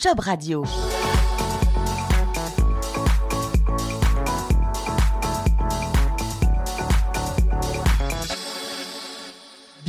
Job Radio.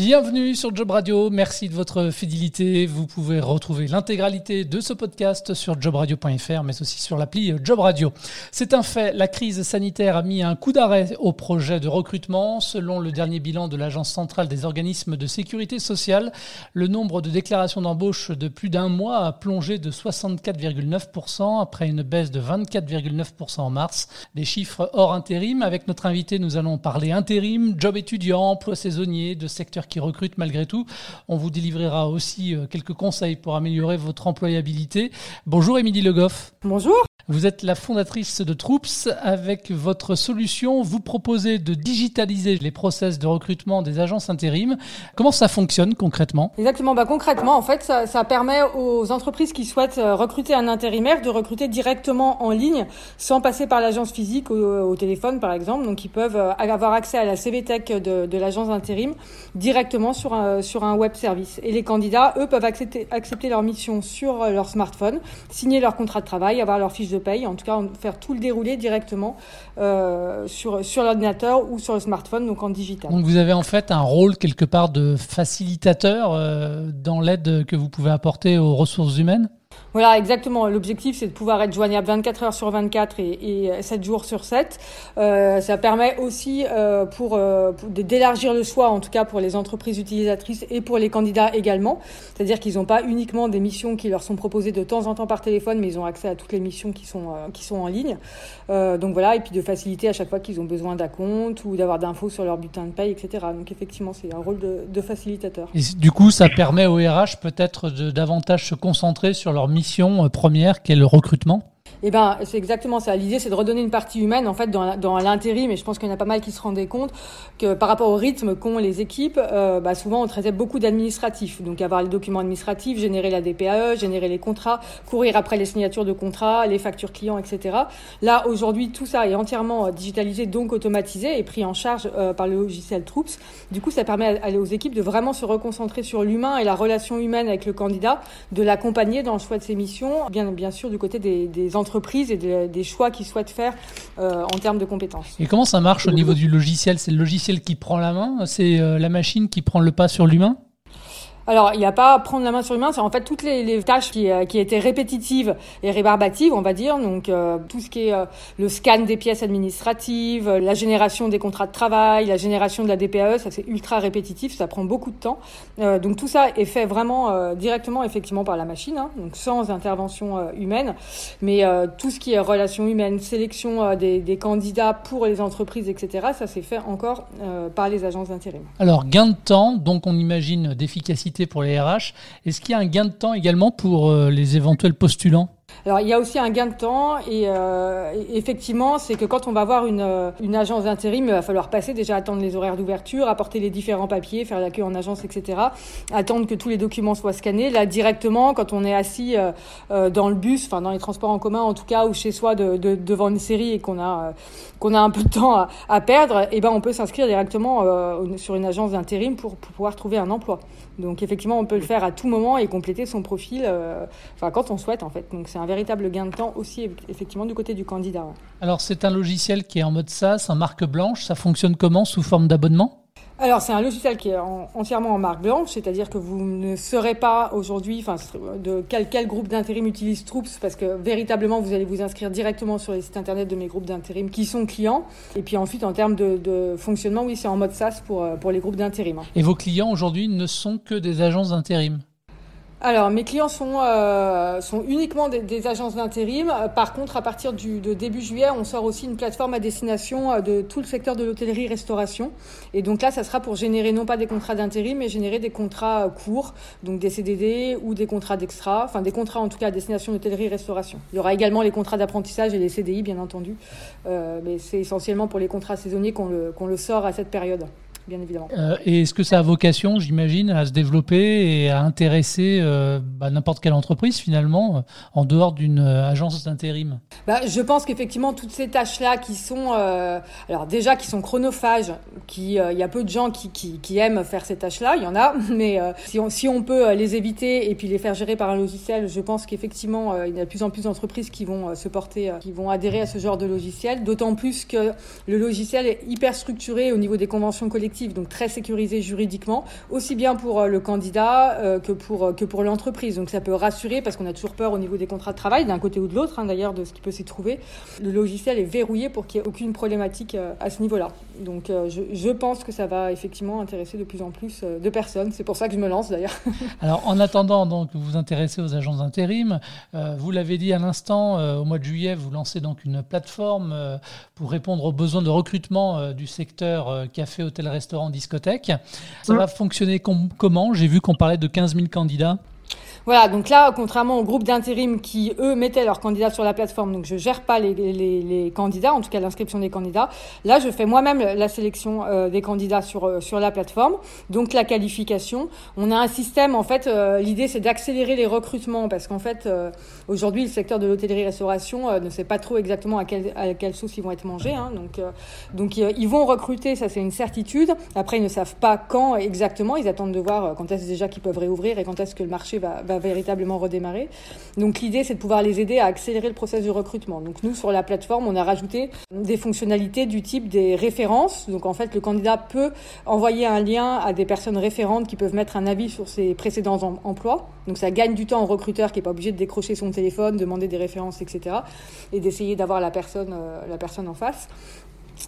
Bienvenue sur Job Radio, merci de votre fidélité. Vous pouvez retrouver l'intégralité de ce podcast sur jobradio.fr, mais aussi sur l'appli Job Radio. C'est un fait, la crise sanitaire a mis un coup d'arrêt au projet de recrutement. Selon le dernier bilan de l'Agence centrale des organismes de sécurité sociale, le nombre de déclarations d'embauche de plus d'un mois a plongé de 64,9% après une baisse de 24,9% en mars. Des chiffres hors intérim. Avec notre invité, nous allons parler intérim, job étudiant, emploi saisonnier, de secteurs qui recrutent malgré tout. On vous délivrera aussi euh, quelques conseils pour améliorer votre employabilité. Bonjour Émilie Le Goff. Bonjour. Vous êtes la fondatrice de Troops. Avec votre solution, vous proposez de digitaliser les process de recrutement des agences intérim. Comment ça fonctionne concrètement? Exactement. Bah, concrètement, en fait, ça, ça, permet aux entreprises qui souhaitent euh, recruter un intérimaire de recruter directement en ligne sans passer par l'agence physique au, au, téléphone, par exemple. Donc, ils peuvent euh, avoir accès à la CV Tech de, de l'agence d'intérim directement sur un, sur un web service. Et les candidats, eux, peuvent accepter, accepter leur mission sur leur smartphone, signer leur contrat de travail, avoir leur fiche paye, en tout cas faire tout le déroulé directement euh, sur, sur l'ordinateur ou sur le smartphone, donc en digital. Donc vous avez en fait un rôle quelque part de facilitateur euh, dans l'aide que vous pouvez apporter aux ressources humaines? Voilà, exactement. L'objectif, c'est de pouvoir être joignable 24 heures sur 24 et, et 7 jours sur 7. Euh, ça permet aussi euh, pour, euh, d'élargir le choix, en tout cas pour les entreprises utilisatrices et pour les candidats également. C'est-à-dire qu'ils n'ont pas uniquement des missions qui leur sont proposées de temps en temps par téléphone, mais ils ont accès à toutes les missions qui sont, euh, qui sont en ligne. Euh, donc voilà, et puis de faciliter à chaque fois qu'ils ont besoin d'un compte ou d'avoir d'infos sur leur bulletin de paye, etc. Donc effectivement, c'est un rôle de, de facilitateur. Et du coup, ça permet aux RH peut-être de davantage se concentrer sur leur mission mission première qui est le recrutement? Eh ben, c'est exactement ça. L'idée, c'est de redonner une partie humaine, en fait, dans, l'intérim. Et je pense qu'il y en a pas mal qui se rendaient compte que par rapport au rythme qu'ont les équipes, euh, bah, souvent, on traitait beaucoup d'administratifs. Donc, avoir les documents administratifs, générer la DPAE, générer les contrats, courir après les signatures de contrats, les factures clients, etc. Là, aujourd'hui, tout ça est entièrement digitalisé, donc automatisé et pris en charge euh, par le logiciel Troops. Du coup, ça permet aux équipes de vraiment se reconcentrer sur l'humain et la relation humaine avec le candidat, de l'accompagner dans le choix de ses missions, bien, bien sûr, du côté des, des entreprises entreprises et de, des choix qu'ils souhaitent faire euh, en termes de compétences. Et comment ça marche au niveau du logiciel? C'est le logiciel qui prend la main? C'est euh, la machine qui prend le pas sur l'humain? Alors, il n'y a pas à prendre la main sur l'humain, c'est en fait toutes les, tâches qui, euh, qui, étaient répétitives et rébarbatives, on va dire. Donc, euh, tout ce qui est euh, le scan des pièces administratives, la génération des contrats de travail, la génération de la DPAE, ça c'est ultra répétitif, ça prend beaucoup de temps. Donc, tout ça est fait vraiment directement, effectivement, par la machine, hein, donc sans intervention humaine. Mais tout ce qui est relations humaines, sélection des, des, candidats pour les entreprises, etc., ça c'est fait encore par les agences d'intérim. Alors, gain de temps, donc on imagine d'efficacité pour les RH. Est-ce qu'il y a un gain de temps également pour euh, les éventuels postulants? Alors il y a aussi un gain de temps et euh, effectivement c'est que quand on va voir une, euh, une agence d'intérim, il va falloir passer déjà attendre les horaires d'ouverture, apporter les différents papiers, faire la queue en agence, etc. Attendre que tous les documents soient scannés. Là directement, quand on est assis euh, euh dans le bus, enfin dans les transports en commun en tout cas, ou chez soi de, de, devant une série et qu'on a euh, qu'on a un peu de temps à, à perdre, eh ben on peut s'inscrire directement euh, sur une agence d'intérim pour, pour, pouvoir trouver un emploi. Donc effectivement on peut le faire à tout moment et compléter son profil, enfin quand on souhaite en fait. Donc c'est un véritable gain de temps aussi effectivement du côté du candidat. Alors c'est un logiciel qui est en mode SaaS, en marque blanche, ça fonctionne comment sous forme d'abonnement? Alors c'est un logiciel qui est en, entièrement en marque blanche, c'est-à-dire que vous ne saurez pas aujourd'hui, enfin de quel, quel groupe d'intérim utilise Troops, parce que véritablement vous allez vous inscrire directement sur les sites internet de mes groupes d'intérim qui sont clients. Et puis ensuite en termes de, de fonctionnement, oui c'est en mode SaaS pour pour les groupes d'intérim. Et vos clients aujourd'hui ne sont que des agences d'intérim? Alors, mes clients sont, euh, sont uniquement des, agences d'intérim. Par contre, à partir du, de début juillet, on sort aussi une plateforme à destination euh, de tout le secteur de l'hôtellerie-restauration. Et donc là, ça sera pour générer non pas des contrats d'intérim, mais générer des contrats euh, courts, donc des CDD ou des contrats d'extra, enfin des contrats en tout cas à destination d'hôtellerie-restauration. Il y aura également les contrats d'apprentissage et les CDI, bien entendu. Euh, mais c'est essentiellement pour les contrats saisonniers qu'on le, qu'on le sort à cette période. Bien évidemment. et est-ce que ça a vocation, j'imagine, à se développer et à intéresser bah, n'importe quelle entreprise finalement, en dehors d'une agence d'intérim? Bah, Je pense qu'effectivement, toutes ces tâches-là qui sont, alors déjà, qui sont chronophages, qui, il y a peu de gens qui, qui, qui aiment faire ces tâches-là, il y en a, mais si, on, si on peut les éviter et puis les faire gérer par un logiciel, je pense qu'effectivement, il y a de plus en plus d'entreprises qui vont se porter, qui vont adhérer à ce genre de logiciel, d'autant plus que le logiciel est hyper structuré au niveau des conventions collectives, donc très sécurisé juridiquement, aussi bien pour euh, le candidat euh, que pour, euh, que pour l'entreprise. Donc ça peut rassurer parce qu'on a toujours peur au niveau des contrats de travail, d'un côté ou de l'autre, hein, d'ailleurs, de ce qui peut s'y trouver. Le logiciel est verrouillé pour qu'il n'y ait aucune problématique à ce niveau-là. Donc je, pense que ça va effectivement intéresser de plus en plus de personnes. C'est pour ça que je me lance d'ailleurs. Alors en attendant donc vous vous intéressez aux agences d'intérim, vous l'avez dit à l'instant, au mois de juillet, vous lancez donc une plateforme pour répondre aux besoins de recrutement du secteur café, hôtel, restaurant, discothèque. Ça va fonctionner comment? J'ai vu qu'on parlait de 15 000 candidats. Voilà, donc là, contrairement au groupe d'intérim qui, eux, mettaient leurs candidats sur la plateforme, donc je gère pas les, les, les candidats, en tout cas l'inscription des candidats. Là, je fais moi-même la sélection euh, des candidats sur, euh, sur la plateforme, donc la qualification. On a un système, en fait, euh, l'idée c'est d'accélérer les recrutements, parce qu'en fait, aujourd'hui, le secteur de l'hôtellerie-restauration ne sait pas trop exactement à quelle, à quelle sauce ils vont être mangés. Hein, donc, donc ils vont recruter, ça c'est une certitude. Après, ils ne savent pas quand exactement, ils attendent de voir quand est-ce déjà qu'ils peuvent réouvrir et quand est-ce que le marché va véritablement redémarrer. Donc l'idée, c'est de pouvoir les aider à accélérer le processus de recrutement. Donc nous, sur la plateforme, on a rajouté des fonctionnalités du type des références. Donc en fait, le candidat peut envoyer un lien à des personnes référentes qui peuvent mettre un avis sur ses précédents emplois. Donc ça gagne du temps au recruteur qui n'est pas obligé de décrocher son téléphone, demander des références, etc. Et d'essayer d'avoir la euh, la personne en face.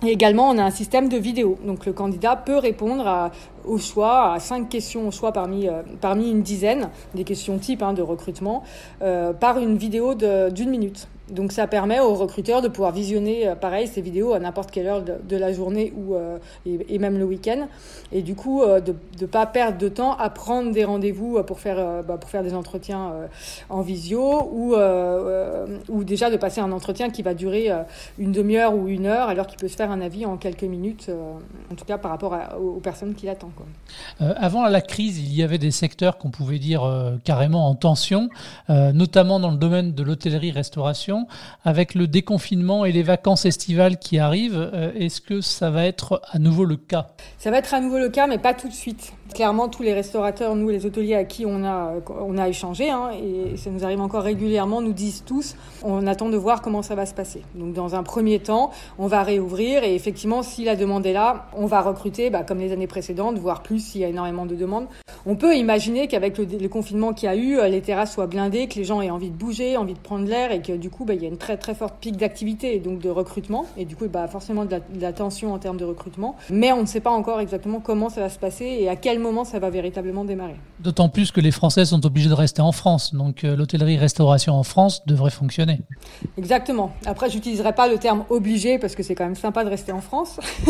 Et également, on a un système de vidéo. Donc, le candidat peut répondre à, au choix, à cinq questions au choix parmi, euh, parmi une dizaine, des questions type hein, de recrutement, euh, par une vidéo d'une minute. Donc ça permet aux recruteurs de pouvoir visionner euh, pareil ces vidéos à n'importe quelle heure de, la journée ou euh, et, même le week-end et du coup de ne pas perdre de temps à prendre des rendez-vous pour faire bah, pour faire des entretiens en visio ou ou déjà de passer un entretien qui va durer une demi-heure ou une heure alors qu'il peut se faire un avis en quelques minutes en tout cas par rapport aux, personnes qui l'attendent. Avant la crise, il y avait des secteurs qu'on pouvait dire carrément en tension, notamment dans le domaine de l'hôtellerie-restauration avec le déconfinement et les vacances estivales qui arrivent, euh, est-ce que ça va être à nouveau le cas? Ça va être à nouveau le cas, mais pas tout de suite. Clairement, tous les restaurateurs, nous, les hôteliers à qui on a, on a échangé, hein, et ça nous arrive encore régulièrement, nous disent tous, on attend de voir comment ça va se passer. Donc, dans un premier temps, on va réouvrir, et effectivement, si la demande est là, on va recruter, bah, comme les années précédentes, voire plus s'il y a énormément de demandes. On peut imaginer qu'avec le, confinement qu'il y a eu, les terrasses soient blindées, que les gens aient envie de bouger, envie de prendre l'air, et que du coup, bah, il y a une très très forte pic d'activité et donc de recrutement, et du coup, bah, forcément de la, de la tension en termes de recrutement. Mais on ne sait pas encore exactement comment ça va se passer et à quel moment ça va véritablement démarrer. D'autant plus que les Français sont obligés de rester en France, donc euh, l'hôtellerie-restauration en France devrait fonctionner. Exactement. Après, j'utiliserai pas le terme obligé parce que c'est quand même sympa de rester en France.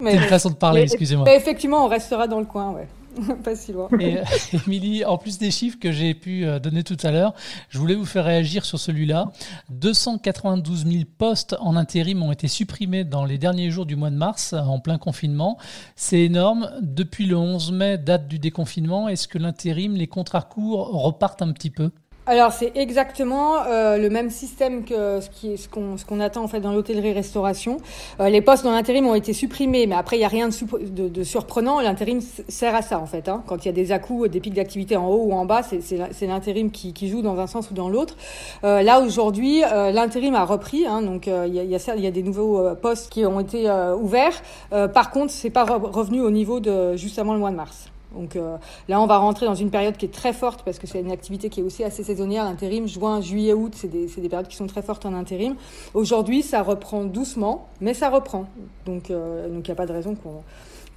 c'est une façon de parler, excusez-moi. Effectivement, on dans le coin, ouais. pas si loin. Et euh, Émilie, en plus des chiffres que j'ai pu euh, donner tout à l'heure, je voulais vous faire réagir sur celui-là. 292 000 postes en intérim ont été supprimés dans les derniers jours du mois de mars, en plein confinement. C'est énorme. Depuis le 11 mai, date du déconfinement, est-ce que l'intérim, les contrats courts repartent un petit peu? Alors c'est exactement euh, le même système que ce qu'on attend en fait dans l'hôtellerie-restauration. Euh, les postes dans l'intérim ont été supprimés, mais après il y a rien de, surprenant. L'intérim sert à ça en fait. Hein. Quand il y a des à-coups, des pics d'activité en haut ou en bas, c'est l'intérim qui, joue dans un sens ou dans l'autre. Euh, là aujourd'hui, euh, l'intérim a repris, hein, donc il y a, il y, a, il y a des nouveaux postes qui ont été ouverts. par contre, c'est pas revenu au niveau de juste avant le mois de mars. Donc euh, là, on va rentrer dans une période qui est très forte parce que c'est une activité qui est aussi assez saisonnière. L'intérim, juin, juillet, août, c'est des, des, périodes qui sont très fortes en intérim. Aujourd'hui, ça reprend doucement, mais ça reprend. Donc euh, il n'y a pas de raison qu'on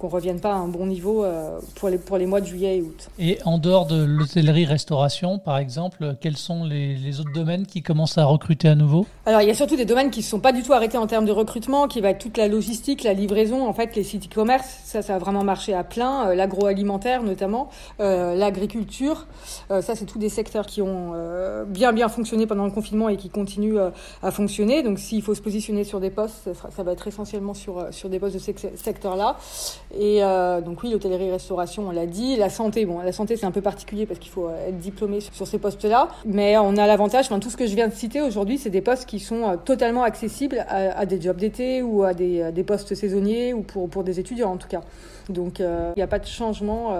qu'on revienne pas à un bon niveau euh, pour, les, pour les mois de juillet et août. Et en dehors de l'hôtellerie-restauration, par exemple, quels sont les, les, autres domaines qui commencent à recruter à nouveau? Alors, il y a surtout des domaines qui ne sont pas du tout arrêtés en termes de recrutement, qui va être toute la logistique, la livraison, en fait, les sites e-commerce, ça, ça a vraiment marché à plein, euh, l'agroalimentaire notamment, euh, l'agriculture, euh, ça, c'est tous des secteurs qui ont euh, bien, bien fonctionné pendant le confinement et qui continuent à fonctionner. Donc, s'il faut se positionner sur des postes, ça, ça va être essentiellement sur, sur des postes de ce secteur-là. Et euh, donc oui, l'hôtellerie-restauration, on l'a dit. La santé, bon, la santé c'est un peu particulier parce qu'il faut euh, être diplômé sur, ces postes-là. Mais on a l'avantage, enfin tout ce que je viens de citer aujourd'hui, c'est des postes qui sont euh, totalement accessibles à, à des jobs d'été ou à des, des, postes saisonniers ou pour, pour des étudiants en tout cas. Donc il n'y a pas de changement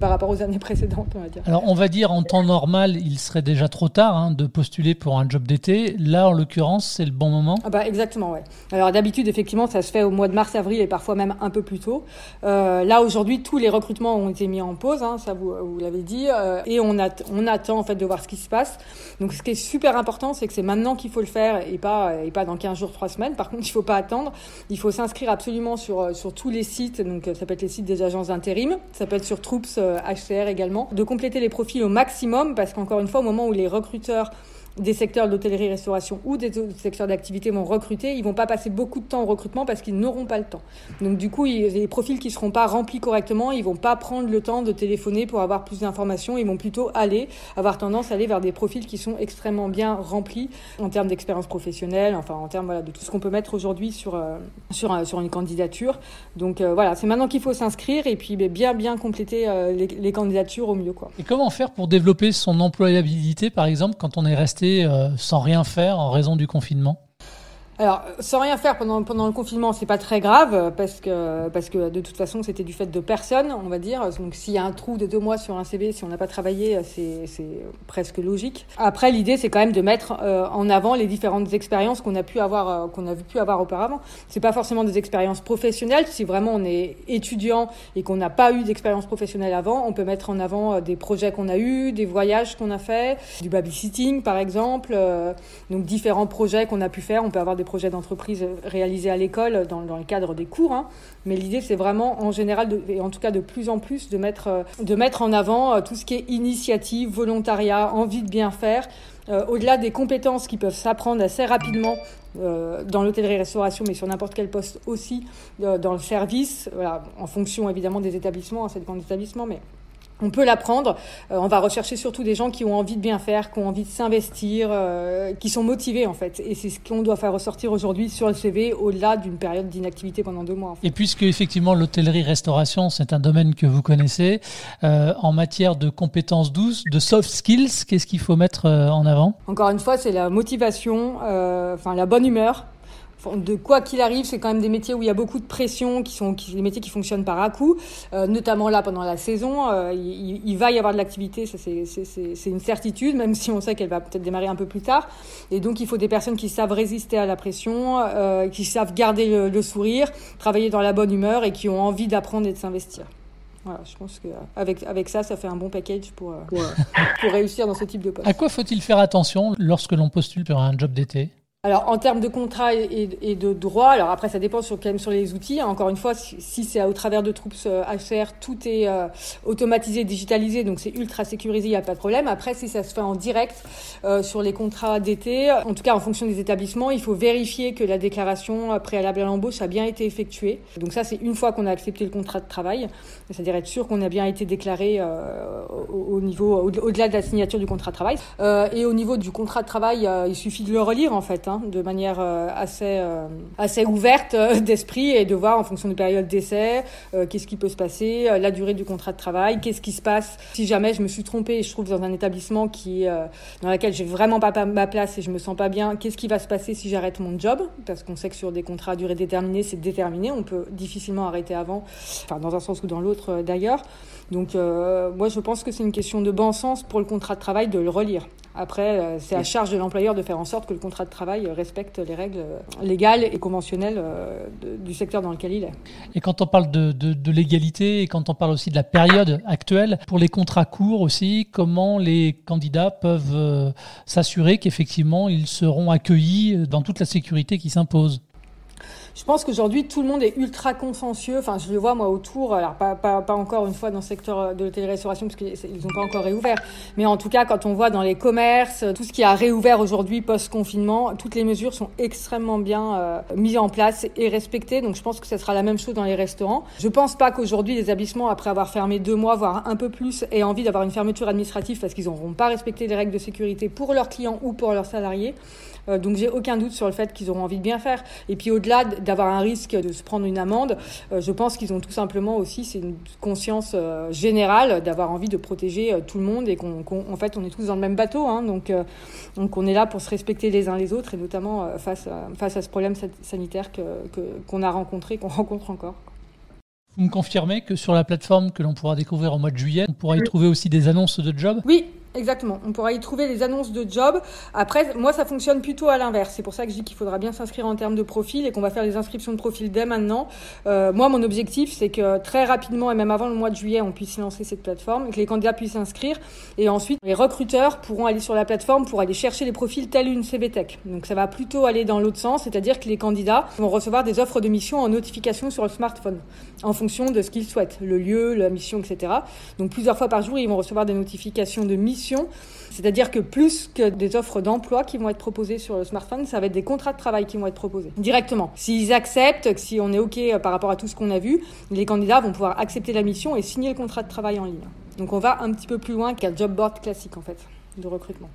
par rapport aux années précédentes, on va dire. Alors on va dire en temps normal, il serait déjà trop tard hein, de postuler pour un job d'été. Là, en l'occurrence, c'est le bon moment? Ah bah exactement, ouais. Alors d'habitude, effectivement, ça se fait au mois de mars-avril et parfois même un peu plus tôt. Euh, là aujourd'hui, tous les recrutements ont été mis en pause, hein, ça vous, vous l'avez dit, euh, et on, on attend en fait de voir ce qui se passe. Donc ce qui est super important, c'est que c'est maintenant qu'il faut le faire et pas et pas dans 15 jours, 3 semaines. Par contre, il faut pas attendre. Il faut s'inscrire absolument sur euh, sur tous les sites. Donc ça peut être les sites des agences d'intérim, ça peut être sur Troops HCR également. De compléter les profils au maximum parce qu'encore une fois, au moment où les recruteurs des secteurs de l'hôtellerie-restauration ou des secteurs d'activité vont recruter, ils vont pas passer beaucoup de temps au recrutement parce qu'ils n'auront pas le temps. Donc du coup, les profils qui seront pas remplis correctement, ils vont pas prendre le temps de téléphoner pour avoir plus d'informations, ils vont plutôt aller avoir tendance à aller vers des profils qui sont extrêmement bien remplis en termes d'expérience professionnelle, enfin en termes voilà, de tout ce qu'on peut mettre aujourd'hui sur euh, sur sur une candidature. Donc euh, voilà, c'est maintenant qu'il faut s'inscrire et puis bien bien compléter euh, les, les, candidatures au mieux quoi. Et comment faire pour développer son employabilité par exemple quand on est resté euh, sans rien faire en raison du confinement alors, sans rien faire pendant, pendant le confinement, c'est pas très grave parce que, parce que de toute façon, c'était du fait de personne, on va dire. Donc, s'il y a un trou de deux mois sur un CV, si on n'a pas travaillé, c'est presque logique. Après, l'idée, c'est quand même de mettre euh, en avant les différentes expériences qu'on a pu avoir, euh, qu'on a pu avoir auparavant. C'est pas forcément des expériences professionnelles. Si vraiment on est étudiant et qu'on n'a pas eu d'expérience professionnelle avant, on peut mettre en avant euh, des projets qu'on a eus, des voyages qu'on a fait, du babysitting, par exemple. donc, différents projets qu'on a pu faire. On peut avoir des projets d'entreprise réalisés à l'école dans, le cadre des cours. Hein. Mais l'idée, c'est vraiment en général, de, et en tout cas de plus en plus, de mettre, euh, de mettre en avant euh, tout ce qui est initiative, volontariat, envie de bien faire. Euh, au-delà des compétences qui peuvent s'apprendre assez rapidement dans l'hôtellerie-restauration, mais sur n'importe quel poste aussi, dans le service, voilà, en fonction évidemment des établissements, hein, dépend des établissements, mais on peut l'apprendre. Euh, on va rechercher surtout des gens qui ont envie de bien faire, qui ont envie de s'investir, euh, qui sont motivés en fait. Et c'est ce qu'on doit faire ressortir aujourd'hui sur le CV au-delà d'une période d'inactivité pendant deux mois. Et puisque effectivement l'hôtellerie-restauration c'est un domaine que vous connaissez, euh, en matière de compétences douces, de soft skills, qu'est-ce qu'il faut mettre en avant? Encore une fois, c'est la motivation, enfin la bonne humeur, de quoi qu'il arrive, c'est quand même des métiers où il y a beaucoup de pression, qui sont des métiers qui fonctionnent par à-coup, euh, notamment là pendant la saison. Euh, il, va y avoir de l'activité, ça c'est une certitude, même si on sait qu'elle va peut-être démarrer un peu plus tard. Et donc il faut des personnes qui savent résister à la pression, euh, qui savent garder le, sourire, travailler dans la bonne humeur et qui ont envie d'apprendre et de s'investir. Voilà, je pense qu'avec avec ça, ça fait un bon package pour, pour, pour réussir dans ce type de poste. À quoi faut-il faire attention lorsque l'on postule pour un job d'été? Alors en termes de contrat et, de droit, alors après ça dépend sur, quand même sur les outils. Hein. Encore une fois, si, c'est au travers de troupes HR, euh, tout est euh, automatisé, digitalisé, donc c'est ultra sécurisé, il n'y a pas de problème. Après, si ça se fait en direct euh, sur les contrats d'été, en tout cas en fonction des établissements, il faut vérifier que la déclaration préalable à l'embauche a bien été effectuée. Donc ça, c'est une fois qu'on a accepté le contrat de travail, c'est-à-dire être sûr qu'on a bien été déclaré au, niveau au-delà de la signature du contrat de travail. et au niveau du contrat de travail, il suffit de le relire en fait. Hein. Hein, de manière euh, assez, euh, assez ouverte euh, d'esprit et de voir en fonction des périodes d'essai, qu'est-ce qui peut se passer, la durée du contrat de travail, qu'est-ce qui se passe si jamais je me suis trompée et je trouve dans un établissement qui, dans lequel j'ai vraiment pas ma place et je me sens pas bien, qu'est-ce qui va se passer si j'arrête mon job? Parce qu'on sait que sur des contrats à durée déterminée, c'est déterminé, on peut difficilement arrêter avant, enfin dans un sens ou dans l'autre d'ailleurs. Donc moi je pense que c'est une question de bon sens pour le contrat de travail de le relire. Après, c'est à charge de l'employeur de faire en sorte que le contrat de travail respecte les règles légales et conventionnelles euh, du secteur dans lequel il est. Et quand on parle de, de, l'égalité et quand on parle aussi de la période actuelle, pour les contrats courts aussi, comment les candidats peuvent euh, s'assurer qu'effectivement ils seront accueillis dans toute la sécurité qui s'impose? Je pense qu'aujourd'hui, tout le monde est ultra consciencieux. Enfin, je le vois, moi, autour. Alors, pas, pas, pas encore une fois dans le secteur de l'hôtellerie-restauration, parce qu'ils n'ont pas encore réouvert. Mais en tout cas, quand on voit dans les commerces, tout ce qui a réouvert aujourd'hui, post-confinement, toutes les mesures sont extrêmement bien euh, mises en place et respectées. Donc, je pense que ce sera la même chose dans les restaurants. Je pense pas qu'aujourd'hui, les établissements, après avoir fermé deux mois, voire un peu plus, aient envie d'avoir une fermeture administrative parce qu'ils n'auront pas respecté les règles de sécurité pour leurs clients ou pour leurs salariés. Euh, donc j'ai aucun doute sur le fait qu'ils auront envie de bien faire. Et puis au-delà d'avoir un risque de se prendre une amende. je pense qu'ils ont tout simplement aussi, c'est une conscience générale d'avoir envie de protéger tout le monde et qu'en fait, on est tous dans le même bateau. Hein, donc, donc, on est là pour se respecter les uns les autres et notamment face, face à ce problème sanitaire qu'on a rencontré, qu'on rencontre encore. Vous me confirmez que sur la plateforme que l'on pourra découvrir au mois de juillet, on pourra y trouver aussi des annonces de jobs Oui, Exactement. On pourra y trouver les annonces de job. Après, moi, ça fonctionne plutôt à l'inverse. C'est pour ça que je dis qu'il faudra bien s'inscrire en termes de profil et qu'on va faire les inscriptions de profil dès maintenant. Euh, moi, mon objectif, c'est que très rapidement et même avant le mois de juillet, on puisse lancer cette plateforme, que les candidats puissent s'inscrire. Et ensuite, les recruteurs pourront aller sur la plateforme pour aller chercher les profils tels une CVTech. Donc, ça va plutôt aller dans l'autre sens, c'est-à-dire que les candidats vont recevoir des offres de mission en notification sur le smartphone, en fonction de ce qu'ils souhaitent, le lieu, la mission, etc. Donc, plusieurs fois par jour, ils vont recevoir des notifications de mission c'est-à-dire que plus que des offres d'emploi qui vont être proposées sur le smartphone, ça va être des contrats de travail qui vont être proposés directement. S'ils acceptent, si on est OK par rapport à tout ce qu'on a vu, les candidats vont pouvoir accepter la mission et signer le contrat de travail en ligne. Donc on va un petit peu plus loin qu'un job board classique en fait de recrutement.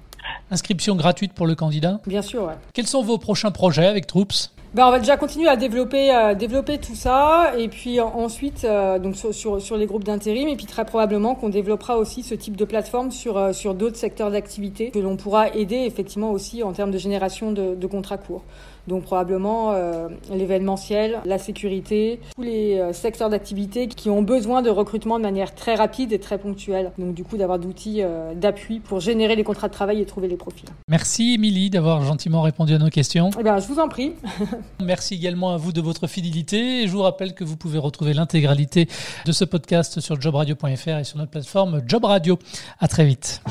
Inscription gratuite pour le candidat? Bien sûr, ouais. Quels sont vos prochains projets avec Troops? Ben, on va déjà continuer à développer, euh, développer tout ça, et puis ensuite, euh, donc sur, sur, les groupes d'intérim, et puis très probablement qu'on développera aussi ce type de plateforme sur, euh, sur d'autres secteurs d'activité que l'on pourra aider effectivement aussi en termes de génération de contrats courts. Donc probablement l'événementiel, la sécurité, tous les secteurs d'activité qui ont besoin de recrutement de manière très rapide et très ponctuelle. Donc du coup d'avoir d'outils d'appui pour générer les contrats de travail et trouver les profils. Merci Émilie d'avoir gentiment répondu à nos questions. Eh bien, je vous en prie. Merci également à vous de votre fidélité. Et je vous rappelle que vous pouvez retrouver l'intégralité de ce podcast sur jobradio.fr et sur notre plateforme Job Radio. À très vite.